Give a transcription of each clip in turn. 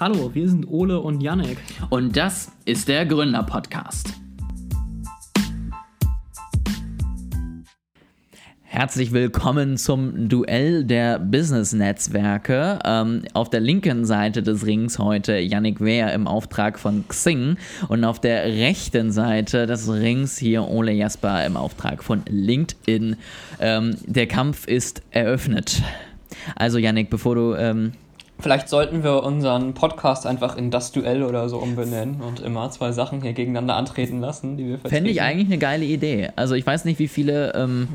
Hallo, wir sind Ole und Yannick. Und das ist der Gründer-Podcast. Herzlich willkommen zum Duell der Business-Netzwerke. Ähm, auf der linken Seite des Rings heute Yannick Wehr im Auftrag von Xing und auf der rechten Seite des Rings hier Ole Jasper im Auftrag von LinkedIn. Ähm, der Kampf ist eröffnet. Also Yannick, bevor du ähm, Vielleicht sollten wir unseren Podcast einfach in das Duell oder so umbenennen und immer zwei Sachen hier gegeneinander antreten lassen, die wir vertreten. Fände ich eigentlich eine geile Idee. Also ich weiß nicht, wie viele ähm,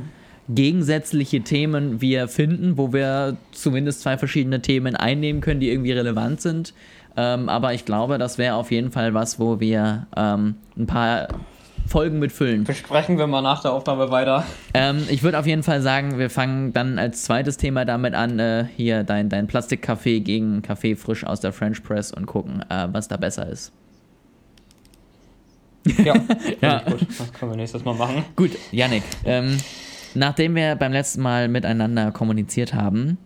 gegensätzliche Themen wir finden, wo wir zumindest zwei verschiedene Themen einnehmen können, die irgendwie relevant sind. Ähm, aber ich glaube, das wäre auf jeden Fall was, wo wir ähm, ein paar Folgen mitfüllen. Besprechen wir mal nach der Aufnahme weiter. Ähm, ich würde auf jeden Fall sagen, wir fangen dann als zweites Thema damit an, äh, hier dein, dein Plastikkaffee gegen Kaffee frisch aus der French Press und gucken, äh, was da besser ist. Ja, ja. gut. Das können wir nächstes Mal machen. Gut, Yannick. Ähm, Nachdem wir beim letzten Mal miteinander kommuniziert haben,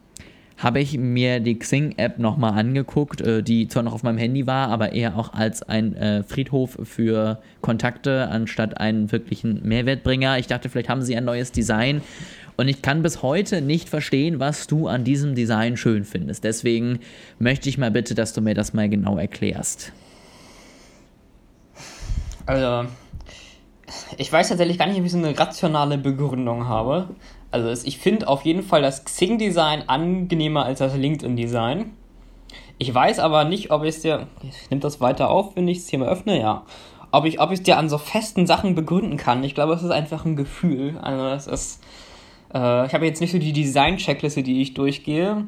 habe ich mir die Xing-App nochmal angeguckt, äh, die zwar noch auf meinem Handy war, aber eher auch als ein äh, Friedhof für Kontakte anstatt einen wirklichen Mehrwertbringer. Ich dachte, vielleicht haben sie ein neues Design. Und ich kann bis heute nicht verstehen, was du an diesem Design schön findest. Deswegen möchte ich mal bitte, dass du mir das mal genau erklärst. Also, ich weiß tatsächlich gar nicht, ob ich so eine rationale Begründung habe. Also ich finde auf jeden Fall das Xing-Design angenehmer als das LinkedIn-Design. Ich weiß aber nicht, ob ich es dir. Ich nehme das weiter auf, wenn ich hier mal öffne, ja. Ob ich es dir an so festen Sachen begründen kann. Ich glaube, es ist einfach ein Gefühl. Also es ist. Äh, ich habe jetzt nicht so die Design-Checkliste, die ich durchgehe,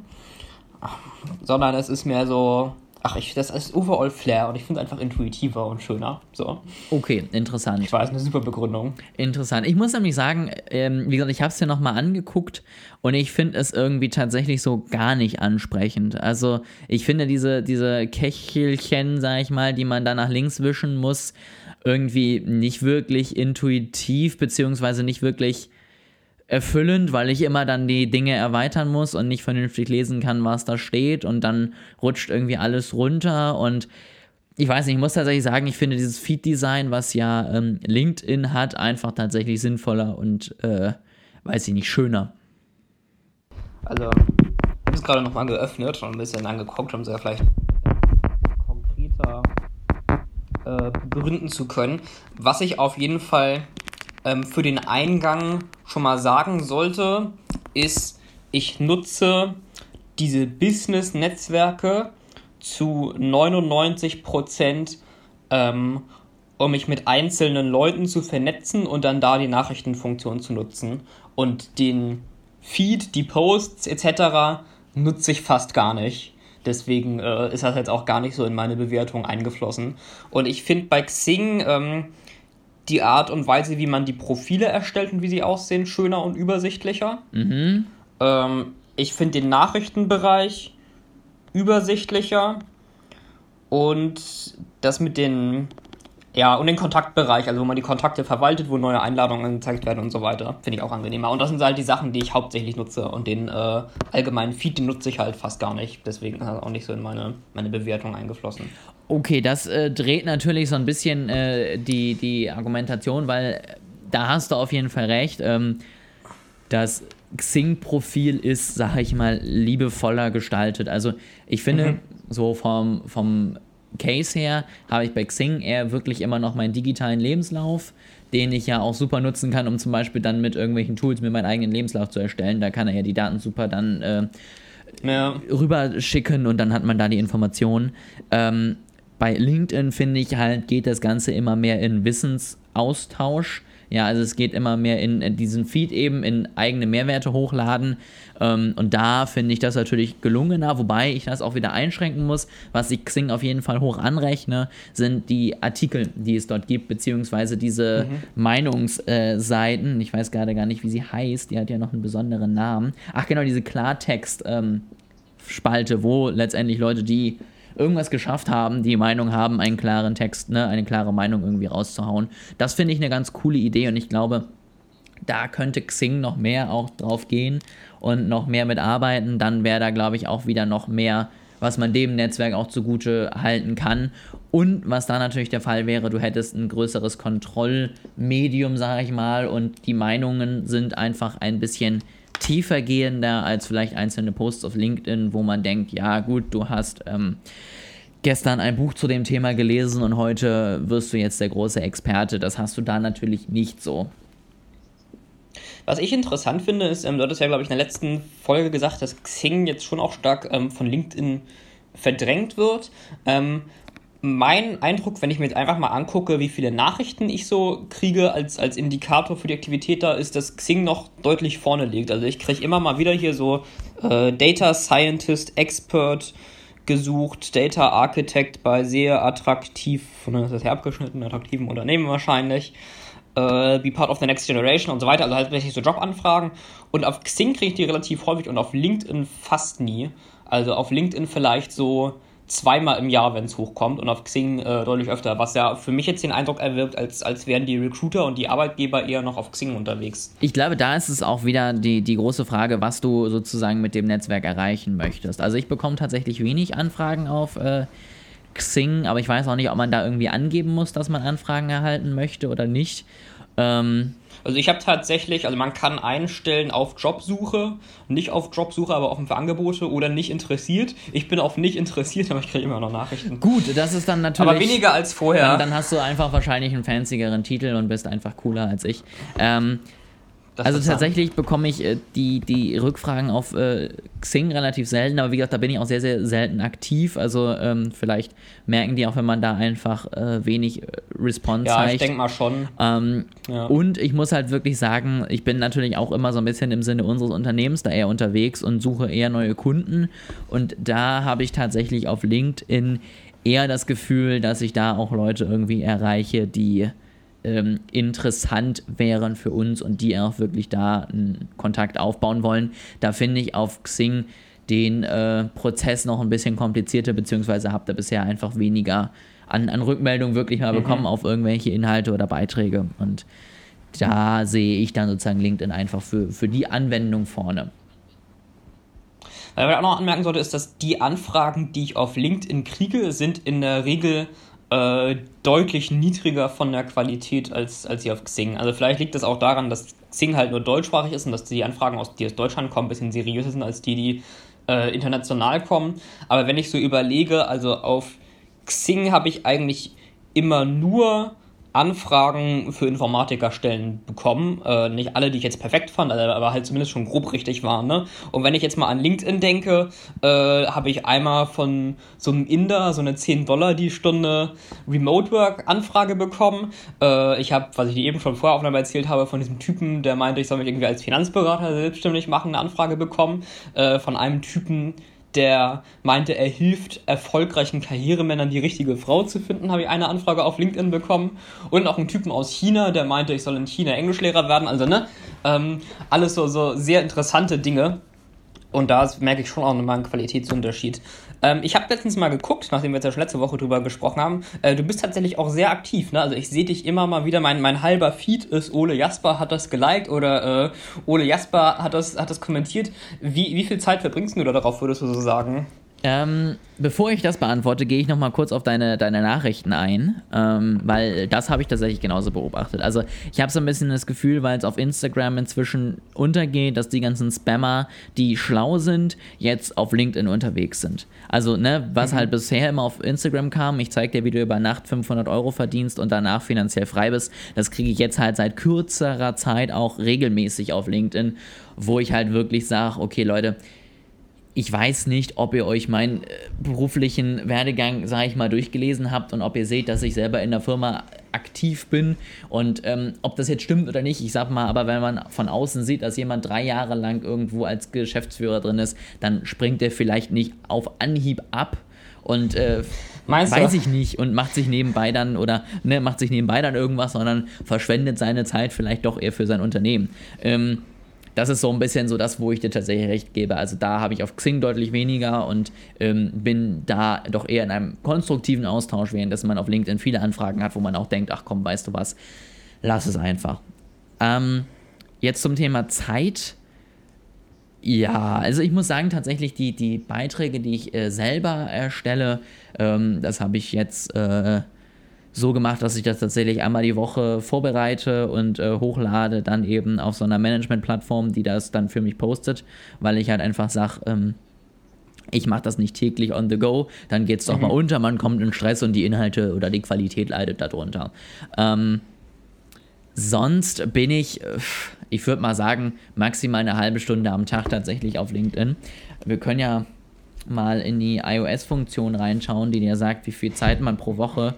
sondern es ist mehr so ach, ich, das ist overall Flair und ich finde es einfach intuitiver und schöner. So. Okay, interessant. Ich weiß, eine super Begründung. Interessant. Ich muss nämlich sagen, ähm, wie gesagt, ich habe es ja nochmal angeguckt und ich finde es irgendwie tatsächlich so gar nicht ansprechend. Also ich finde diese, diese Kechelchen, sag ich mal, die man da nach links wischen muss, irgendwie nicht wirklich intuitiv, beziehungsweise nicht wirklich erfüllend, weil ich immer dann die Dinge erweitern muss und nicht vernünftig lesen kann, was da steht und dann rutscht irgendwie alles runter und ich weiß nicht, ich muss tatsächlich sagen, ich finde dieses Feed-Design, was ja ähm, LinkedIn hat, einfach tatsächlich sinnvoller und, äh, weiß ich nicht, schöner. Also, ich habe es gerade nochmal geöffnet und ein bisschen angeguckt, um es ja vielleicht konkreter äh, begründen zu können. Was ich auf jeden Fall ähm, für den Eingang schon mal sagen sollte, ist, ich nutze diese Business-Netzwerke zu 99 Prozent, ähm, um mich mit einzelnen Leuten zu vernetzen und dann da die Nachrichtenfunktion zu nutzen. Und den Feed, die Posts etc. nutze ich fast gar nicht. Deswegen äh, ist das jetzt auch gar nicht so in meine Bewertung eingeflossen. Und ich finde bei Xing ähm, die Art und Weise, wie man die Profile erstellt und wie sie aussehen, schöner und übersichtlicher. Mhm. Ähm, ich finde den Nachrichtenbereich übersichtlicher und das mit den ja, und den Kontaktbereich, also wo man die Kontakte verwaltet, wo neue Einladungen gezeigt werden und so weiter, finde ich auch angenehmer. Und das sind halt die Sachen, die ich hauptsächlich nutze. Und den äh, allgemeinen Feed, den nutze ich halt fast gar nicht. Deswegen ist er auch nicht so in meine, meine Bewertung eingeflossen. Okay, das äh, dreht natürlich so ein bisschen äh, die, die Argumentation, weil da hast du auf jeden Fall recht. Ähm, das Xing-Profil ist, sag ich mal, liebevoller gestaltet. Also ich finde, mhm. so vom, vom Case her habe ich bei Xing eher wirklich immer noch meinen digitalen Lebenslauf, den ich ja auch super nutzen kann, um zum Beispiel dann mit irgendwelchen Tools mir meinen eigenen Lebenslauf zu erstellen. Da kann er ja die Daten super dann äh, ja. rüberschicken und dann hat man da die Informationen. Ähm, bei LinkedIn finde ich halt, geht das Ganze immer mehr in Wissensaustausch. Ja, also es geht immer mehr in, diesen Feed eben, in eigene Mehrwerte hochladen. Ähm, und da finde ich das natürlich gelungener, wobei ich das auch wieder einschränken muss. Was ich Xing auf jeden Fall hoch anrechne, sind die Artikel, die es dort gibt, beziehungsweise diese mhm. Meinungsseiten. ich weiß gerade gar nicht, wie sie heißt. Die hat ja noch einen besonderen Namen. Ach genau, diese Klartext-Spalte, ähm, wo letztendlich Leute, die irgendwas geschafft haben, die Meinung haben, einen klaren Text, ne, eine klare Meinung irgendwie rauszuhauen. Das finde ich eine ganz coole Idee und ich glaube, da könnte Xing noch mehr auch drauf gehen und noch mehr mitarbeiten. Dann wäre da, glaube ich, auch wieder noch mehr was man dem Netzwerk auch zugute halten kann. Und was da natürlich der Fall wäre, du hättest ein größeres Kontrollmedium, sage ich mal, und die Meinungen sind einfach ein bisschen tiefer gehender als vielleicht einzelne Posts auf LinkedIn, wo man denkt, ja gut, du hast ähm, gestern ein Buch zu dem Thema gelesen und heute wirst du jetzt der große Experte. Das hast du da natürlich nicht so. Was ich interessant finde, ist, ähm, du hattest ja, glaube ich, in der letzten Folge gesagt, dass Xing jetzt schon auch stark ähm, von LinkedIn verdrängt wird. Ähm, mein Eindruck, wenn ich mir jetzt einfach mal angucke, wie viele Nachrichten ich so kriege als, als Indikator für die Aktivität da, ist, dass Xing noch deutlich vorne liegt. Also ich kriege immer mal wieder hier so äh, Data Scientist, Expert gesucht, Data Architect bei sehr attraktiv, von das ist her abgeschnitten, attraktiven Unternehmen wahrscheinlich äh, Be Part of the Next Generation und so weiter. Also halt wirklich so Jobanfragen. Und auf Xing kriege ich die relativ häufig und auf LinkedIn fast nie. Also auf LinkedIn vielleicht so zweimal im Jahr, wenn es hochkommt und auf Xing äh, deutlich öfter, was ja für mich jetzt den Eindruck erwirkt, als, als wären die Recruiter und die Arbeitgeber eher noch auf Xing unterwegs. Ich glaube, da ist es auch wieder die, die große Frage, was du sozusagen mit dem Netzwerk erreichen möchtest. Also ich bekomme tatsächlich wenig Anfragen auf äh, Xing, aber ich weiß auch nicht, ob man da irgendwie angeben muss, dass man Anfragen erhalten möchte oder nicht. Ähm, also ich habe tatsächlich, also man kann einstellen auf Jobsuche, nicht auf Jobsuche, aber offen für Angebote oder nicht interessiert. Ich bin auf nicht interessiert, aber ich kriege immer noch Nachrichten. Gut, das ist dann natürlich. Aber weniger als vorher. Dann, dann hast du einfach wahrscheinlich einen fancyeren Titel und bist einfach cooler als ich. Ähm, das also tatsächlich bekomme ich äh, die, die Rückfragen auf äh, Xing relativ selten, aber wie gesagt, da bin ich auch sehr, sehr selten aktiv. Also ähm, vielleicht merken die auch, wenn man da einfach äh, wenig äh, Response ja, zeigt. Ja, ich denke mal schon. Ähm, ja. Und ich muss halt wirklich sagen, ich bin natürlich auch immer so ein bisschen im Sinne unseres Unternehmens da eher unterwegs und suche eher neue Kunden. Und da habe ich tatsächlich auf LinkedIn eher das Gefühl, dass ich da auch Leute irgendwie erreiche, die ähm, interessant wären für uns und die auch wirklich da einen Kontakt aufbauen wollen. Da finde ich auf Xing den äh, Prozess noch ein bisschen komplizierter, beziehungsweise habt ihr bisher einfach weniger an, an Rückmeldungen wirklich mal mhm. bekommen auf irgendwelche Inhalte oder Beiträge. Und da sehe ich dann sozusagen LinkedIn einfach für, für die Anwendung vorne. Was ich auch noch anmerken sollte, ist, dass die Anfragen, die ich auf LinkedIn kriege, sind in der Regel äh, deutlich niedriger von der Qualität als, als hier auf Xing. Also vielleicht liegt das auch daran, dass Xing halt nur deutschsprachig ist und dass die Anfragen, aus, die aus Deutschland kommen, ein bisschen seriöser sind als die, die äh, international kommen. Aber wenn ich so überlege, also auf Xing habe ich eigentlich immer nur Anfragen für Informatikerstellen bekommen. Äh, nicht alle, die ich jetzt perfekt fand, aber halt zumindest schon grob richtig waren. Ne? Und wenn ich jetzt mal an LinkedIn denke, äh, habe ich einmal von so einem Inder so eine 10 Dollar die Stunde Remote Work Anfrage bekommen. Äh, ich habe, was ich dir eben schon vorher aufnahme erzählt habe, von diesem Typen, der meinte, ich soll mich irgendwie als Finanzberater selbstständig machen, eine Anfrage bekommen. Äh, von einem Typen, der meinte, er hilft erfolgreichen Karrieremännern, die richtige Frau zu finden, habe ich eine Anfrage auf LinkedIn bekommen. Und auch einen Typen aus China, der meinte, ich soll in China Englischlehrer werden. Also, ne? Ähm, alles so, so sehr interessante Dinge. Und da merke ich schon auch nochmal einen Qualitätsunterschied. Ähm, ich habe letztens mal geguckt, nachdem wir jetzt ja schon letzte Woche drüber gesprochen haben. Äh, du bist tatsächlich auch sehr aktiv. Ne? Also ich sehe dich immer mal wieder. Mein, mein halber Feed ist Ole Jasper hat das geliked oder äh, Ole Jasper hat das, hat das kommentiert. Wie, wie viel Zeit verbringst du da darauf, würdest du so sagen? Ähm, bevor ich das beantworte, gehe ich nochmal kurz auf deine, deine Nachrichten ein, ähm, weil das habe ich tatsächlich genauso beobachtet. Also ich habe so ein bisschen das Gefühl, weil es auf Instagram inzwischen untergeht, dass die ganzen Spammer, die schlau sind, jetzt auf LinkedIn unterwegs sind. Also, ne, was mhm. halt bisher immer auf Instagram kam, ich zeige dir, wie du über Nacht 500 Euro verdienst und danach finanziell frei bist, das kriege ich jetzt halt seit kürzerer Zeit auch regelmäßig auf LinkedIn, wo ich halt wirklich sage, okay Leute, ich weiß nicht, ob ihr euch meinen äh, beruflichen Werdegang, sage ich mal, durchgelesen habt und ob ihr seht, dass ich selber in der Firma aktiv bin und ähm, ob das jetzt stimmt oder nicht. Ich sag mal, aber wenn man von außen sieht, dass jemand drei Jahre lang irgendwo als Geschäftsführer drin ist, dann springt er vielleicht nicht auf Anhieb ab und äh, weiß ich nicht und macht sich nebenbei dann oder ne, macht sich nebenbei dann irgendwas, sondern verschwendet seine Zeit vielleicht doch eher für sein Unternehmen. Ähm, das ist so ein bisschen so das, wo ich dir tatsächlich recht gebe. Also da habe ich auf Xing deutlich weniger und ähm, bin da doch eher in einem konstruktiven Austausch, während man auf LinkedIn viele Anfragen hat, wo man auch denkt, ach komm, weißt du was, lass es einfach. Ähm, jetzt zum Thema Zeit Ja, also ich muss sagen, tatsächlich die, die Beiträge, die ich äh, selber erstelle, ähm, das habe ich jetzt äh, so gemacht, dass ich das tatsächlich einmal die Woche vorbereite und äh, hochlade, dann eben auf so einer Management-Plattform, die das dann für mich postet, weil ich halt einfach sage, ähm, ich mache das nicht täglich on the go, dann geht es doch mhm. mal unter, man kommt in Stress und die Inhalte oder die Qualität leidet darunter. Ähm, sonst bin ich, ich würde mal sagen, maximal eine halbe Stunde am Tag tatsächlich auf LinkedIn. Wir können ja mal in die iOS-Funktion reinschauen, die dir sagt, wie viel Zeit man pro Woche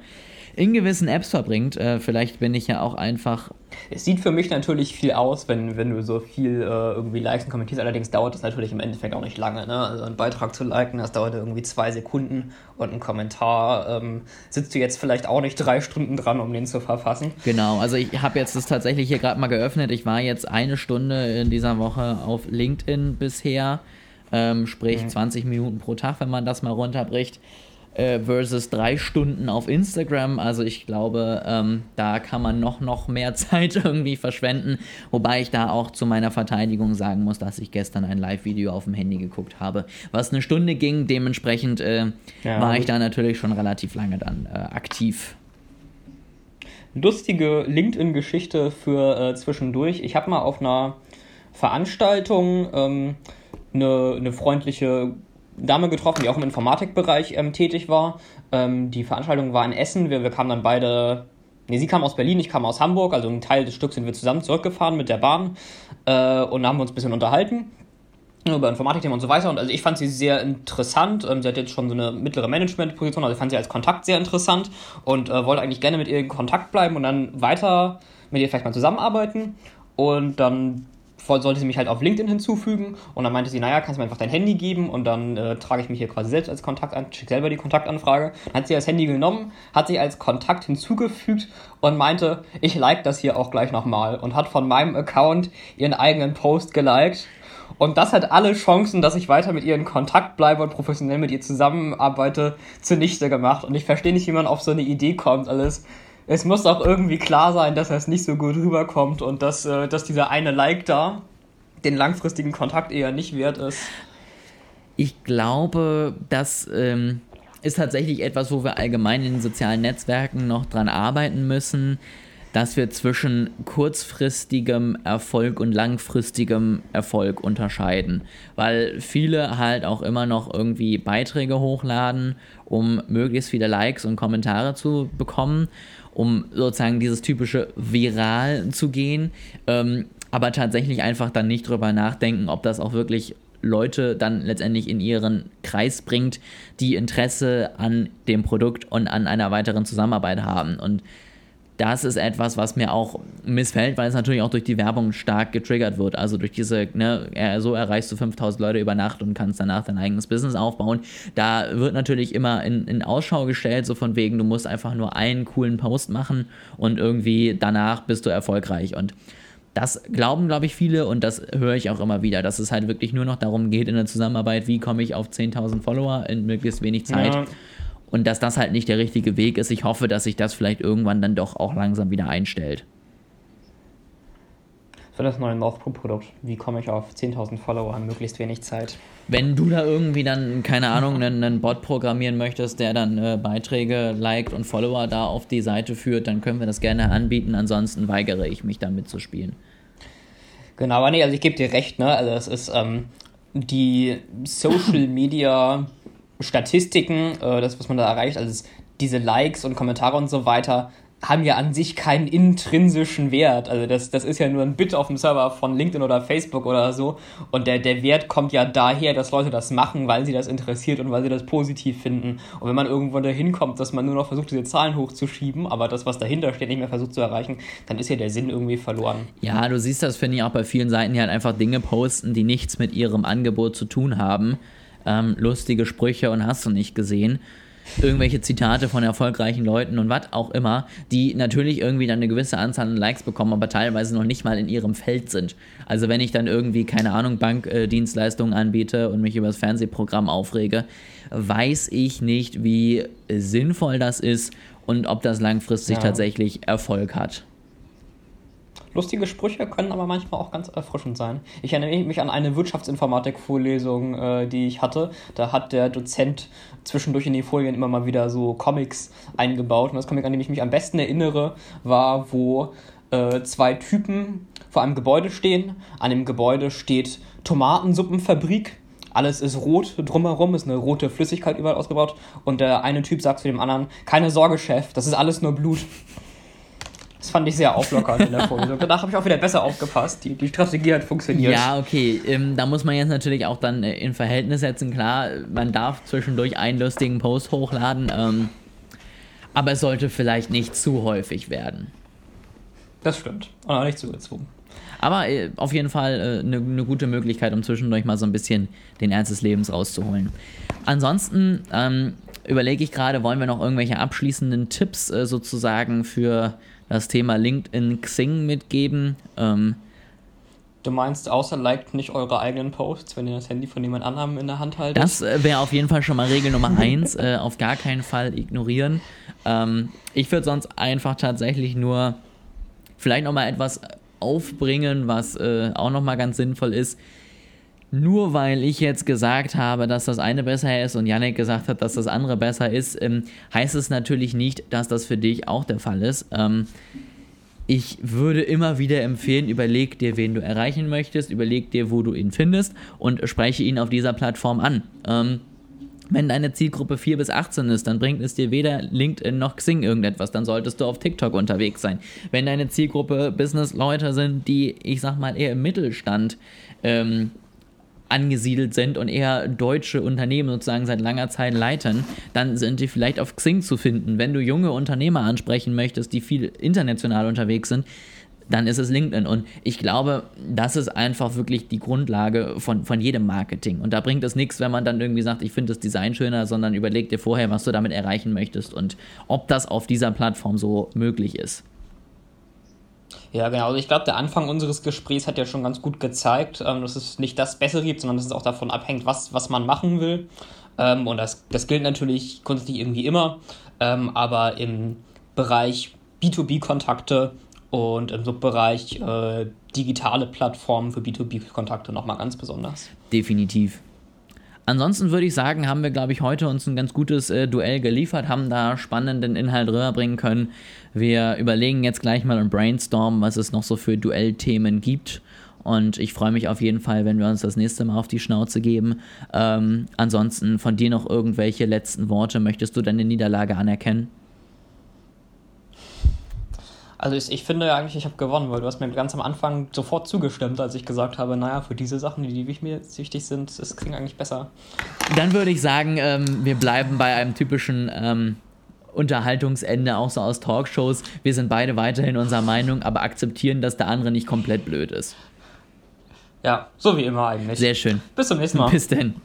in gewissen Apps verbringt. Äh, vielleicht bin ich ja auch einfach. Es sieht für mich natürlich viel aus, wenn, wenn du so viel äh, irgendwie likes und kommentierst. Allerdings dauert das natürlich im Endeffekt auch nicht lange. Ne? Also einen Beitrag zu liken, das dauert irgendwie zwei Sekunden und ein Kommentar ähm, sitzt du jetzt vielleicht auch nicht drei Stunden dran, um den zu verfassen. Genau, also ich habe jetzt das tatsächlich hier gerade mal geöffnet. Ich war jetzt eine Stunde in dieser Woche auf LinkedIn bisher. Ähm, sprich mhm. 20 Minuten pro Tag, wenn man das mal runterbricht äh, versus drei Stunden auf Instagram. Also ich glaube, ähm, da kann man noch, noch mehr Zeit irgendwie verschwenden. Wobei ich da auch zu meiner Verteidigung sagen muss, dass ich gestern ein Live-Video auf dem Handy geguckt habe, was eine Stunde ging. Dementsprechend äh, ja, war ich da natürlich schon relativ lange dann äh, aktiv lustige LinkedIn-Geschichte für äh, zwischendurch. Ich habe mal auf einer Veranstaltung ähm, eine, eine freundliche Dame getroffen, die auch im Informatikbereich ähm, tätig war. Ähm, die Veranstaltung war in Essen. Wir, wir kamen dann beide. Nee, sie kam aus Berlin, ich kam aus Hamburg. Also einen Teil des Stücks sind wir zusammen zurückgefahren mit der Bahn äh, und haben uns ein bisschen unterhalten über Informatikthemen und so weiter. Und also ich fand sie sehr interessant. Ähm, sie hat jetzt schon so eine mittlere Managementposition, also ich fand sie als Kontakt sehr interessant und äh, wollte eigentlich gerne mit ihr in Kontakt bleiben und dann weiter mit ihr vielleicht mal zusammenarbeiten. Und dann sollte sie mich halt auf LinkedIn hinzufügen und dann meinte sie, naja, kannst du mir einfach dein Handy geben und dann äh, trage ich mich hier quasi selbst als Kontakt an, schicke selber die Kontaktanfrage. Dann hat sie das Handy genommen, hat sich als Kontakt hinzugefügt und meinte, ich like das hier auch gleich nochmal und hat von meinem Account ihren eigenen Post geliked. Und das hat alle Chancen, dass ich weiter mit ihr in Kontakt bleibe und professionell mit ihr zusammenarbeite, zunichte gemacht. Und ich verstehe nicht, wie man auf so eine Idee kommt, alles es muss auch irgendwie klar sein, dass es nicht so gut rüberkommt und dass, äh, dass dieser eine Like da den langfristigen Kontakt eher nicht wert ist. Ich glaube, das ähm, ist tatsächlich etwas, wo wir allgemein in den sozialen Netzwerken noch dran arbeiten müssen, dass wir zwischen kurzfristigem Erfolg und langfristigem Erfolg unterscheiden. Weil viele halt auch immer noch irgendwie Beiträge hochladen, um möglichst viele Likes und Kommentare zu bekommen um sozusagen dieses typische Viral zu gehen, ähm, aber tatsächlich einfach dann nicht drüber nachdenken, ob das auch wirklich Leute dann letztendlich in ihren Kreis bringt, die Interesse an dem Produkt und an einer weiteren Zusammenarbeit haben. Und das ist etwas, was mir auch missfällt, weil es natürlich auch durch die Werbung stark getriggert wird. Also durch diese, ne, so erreichst du 5000 Leute über Nacht und kannst danach dein eigenes Business aufbauen. Da wird natürlich immer in, in Ausschau gestellt, so von wegen, du musst einfach nur einen coolen Post machen und irgendwie danach bist du erfolgreich. Und das glauben, glaube ich, viele und das höre ich auch immer wieder, dass es halt wirklich nur noch darum geht in der Zusammenarbeit, wie komme ich auf 10.000 Follower in möglichst wenig Zeit. Ja und dass das halt nicht der richtige Weg ist. Ich hoffe, dass sich das vielleicht irgendwann dann doch auch langsam wieder einstellt. Für das neue North Produkt. Wie komme ich auf 10.000 Follower in möglichst wenig Zeit? Wenn du da irgendwie dann, keine Ahnung, einen, einen Bot programmieren möchtest, der dann äh, Beiträge liked und Follower da auf die Seite führt, dann können wir das gerne anbieten. Ansonsten weigere ich mich damit zu spielen. Genau, aber nee, also ich gebe dir recht, ne? Also es ist ähm, die Social Media Statistiken, äh, das, was man da erreicht, also diese Likes und Kommentare und so weiter, haben ja an sich keinen intrinsischen Wert. Also das, das ist ja nur ein Bit auf dem Server von LinkedIn oder Facebook oder so. Und der, der Wert kommt ja daher, dass Leute das machen, weil sie das interessiert und weil sie das positiv finden. Und wenn man irgendwo dahin kommt, dass man nur noch versucht, diese Zahlen hochzuschieben, aber das, was dahinter steht, nicht mehr versucht zu erreichen, dann ist ja der Sinn irgendwie verloren. Ja, du siehst das, finde ich, auch bei vielen Seiten, die halt einfach Dinge posten, die nichts mit ihrem Angebot zu tun haben ähm, lustige Sprüche und hast du nicht gesehen. Irgendwelche Zitate von erfolgreichen Leuten und was auch immer, die natürlich irgendwie dann eine gewisse Anzahl an Likes bekommen, aber teilweise noch nicht mal in ihrem Feld sind. Also wenn ich dann irgendwie, keine Ahnung, Bankdienstleistungen anbiete und mich über das Fernsehprogramm aufrege, weiß ich nicht, wie sinnvoll das ist und ob das langfristig ja. tatsächlich Erfolg hat. Lustige Sprüche können aber manchmal auch ganz erfrischend sein. Ich erinnere mich an eine Wirtschaftsinformatik-Vorlesung, äh, die ich hatte. Da hat der Dozent zwischendurch in die Folien immer mal wieder so Comics eingebaut. Und das Comic, an dem ich mich am besten erinnere, war, wo äh, zwei Typen vor einem Gebäude stehen. An dem Gebäude steht Tomatensuppenfabrik. Alles ist rot drumherum, ist eine rote Flüssigkeit überall ausgebaut. Und der eine Typ sagt zu dem anderen: Keine Sorge, Chef, das ist alles nur Blut. Das fand ich sehr auflockernd in der Folge. Danach habe ich auch wieder besser aufgepasst. Die, die Strategie hat funktioniert. Ja, okay. Ähm, da muss man jetzt natürlich auch dann äh, in Verhältnis setzen. Klar, man darf zwischendurch einen lustigen Post hochladen, ähm, aber es sollte vielleicht nicht zu häufig werden. Das stimmt. Und auch nicht zugezogen. Aber äh, auf jeden Fall eine äh, ne gute Möglichkeit, um zwischendurch mal so ein bisschen den Ernst des Lebens rauszuholen. Ansonsten ähm, überlege ich gerade, wollen wir noch irgendwelche abschließenden Tipps äh, sozusagen für das Thema LinkedIn Xing mitgeben? Ähm, Du meinst, außer liked nicht eure eigenen Posts, wenn ihr das Handy von jemand anderem in der Hand haltet? Das äh, wäre auf jeden Fall schon mal Regel Nummer eins. äh, auf gar keinen Fall ignorieren. Ähm, ich würde sonst einfach tatsächlich nur vielleicht nochmal etwas aufbringen, was äh, auch nochmal ganz sinnvoll ist. Nur weil ich jetzt gesagt habe, dass das eine besser ist und Yannick gesagt hat, dass das andere besser ist, ähm, heißt es natürlich nicht, dass das für dich auch der Fall ist. Ähm, ich würde immer wieder empfehlen, überleg dir, wen du erreichen möchtest, überleg dir, wo du ihn findest und spreche ihn auf dieser Plattform an. Ähm, wenn deine Zielgruppe 4 bis 18 ist, dann bringt es dir weder LinkedIn noch Xing irgendetwas. Dann solltest du auf TikTok unterwegs sein. Wenn deine Zielgruppe Business-Leute sind, die, ich sag mal, eher im Mittelstand ähm, angesiedelt sind und eher deutsche Unternehmen sozusagen seit langer Zeit leiten, dann sind die vielleicht auf Xing zu finden. Wenn du junge Unternehmer ansprechen möchtest, die viel international unterwegs sind, dann ist es LinkedIn. Und ich glaube, das ist einfach wirklich die Grundlage von, von jedem Marketing. Und da bringt es nichts, wenn man dann irgendwie sagt, ich finde das Design schöner, sondern überleg dir vorher, was du damit erreichen möchtest und ob das auf dieser Plattform so möglich ist. Ja, genau. Also ich glaube, der Anfang unseres Gesprächs hat ja schon ganz gut gezeigt, ähm, dass es nicht das Bessere gibt, sondern dass es auch davon abhängt, was, was man machen will. Ähm, und das, das gilt natürlich grundsätzlich irgendwie immer. Ähm, aber im Bereich B2B-Kontakte und im Subbereich äh, digitale Plattformen für B2B-Kontakte nochmal ganz besonders. Definitiv. Ansonsten würde ich sagen, haben wir, glaube ich, heute uns ein ganz gutes äh, Duell geliefert, haben da spannenden Inhalt rüberbringen können. Wir überlegen jetzt gleich mal und brainstormen, was es noch so für Duellthemen gibt. Und ich freue mich auf jeden Fall, wenn wir uns das nächste Mal auf die Schnauze geben. Ähm, ansonsten von dir noch irgendwelche letzten Worte. Möchtest du deine Niederlage anerkennen? Also ich, ich finde eigentlich, ich habe gewonnen, weil du hast mir ganz am Anfang sofort zugestimmt, als ich gesagt habe, naja, für diese Sachen, die, die mir wichtig sind, ist Xing eigentlich besser. Dann würde ich sagen, ähm, wir bleiben bei einem typischen ähm, Unterhaltungsende, auch so aus Talkshows. Wir sind beide weiterhin unserer Meinung, aber akzeptieren, dass der andere nicht komplett blöd ist. Ja, so wie immer eigentlich. Sehr schön. Bis zum nächsten Mal. Bis denn.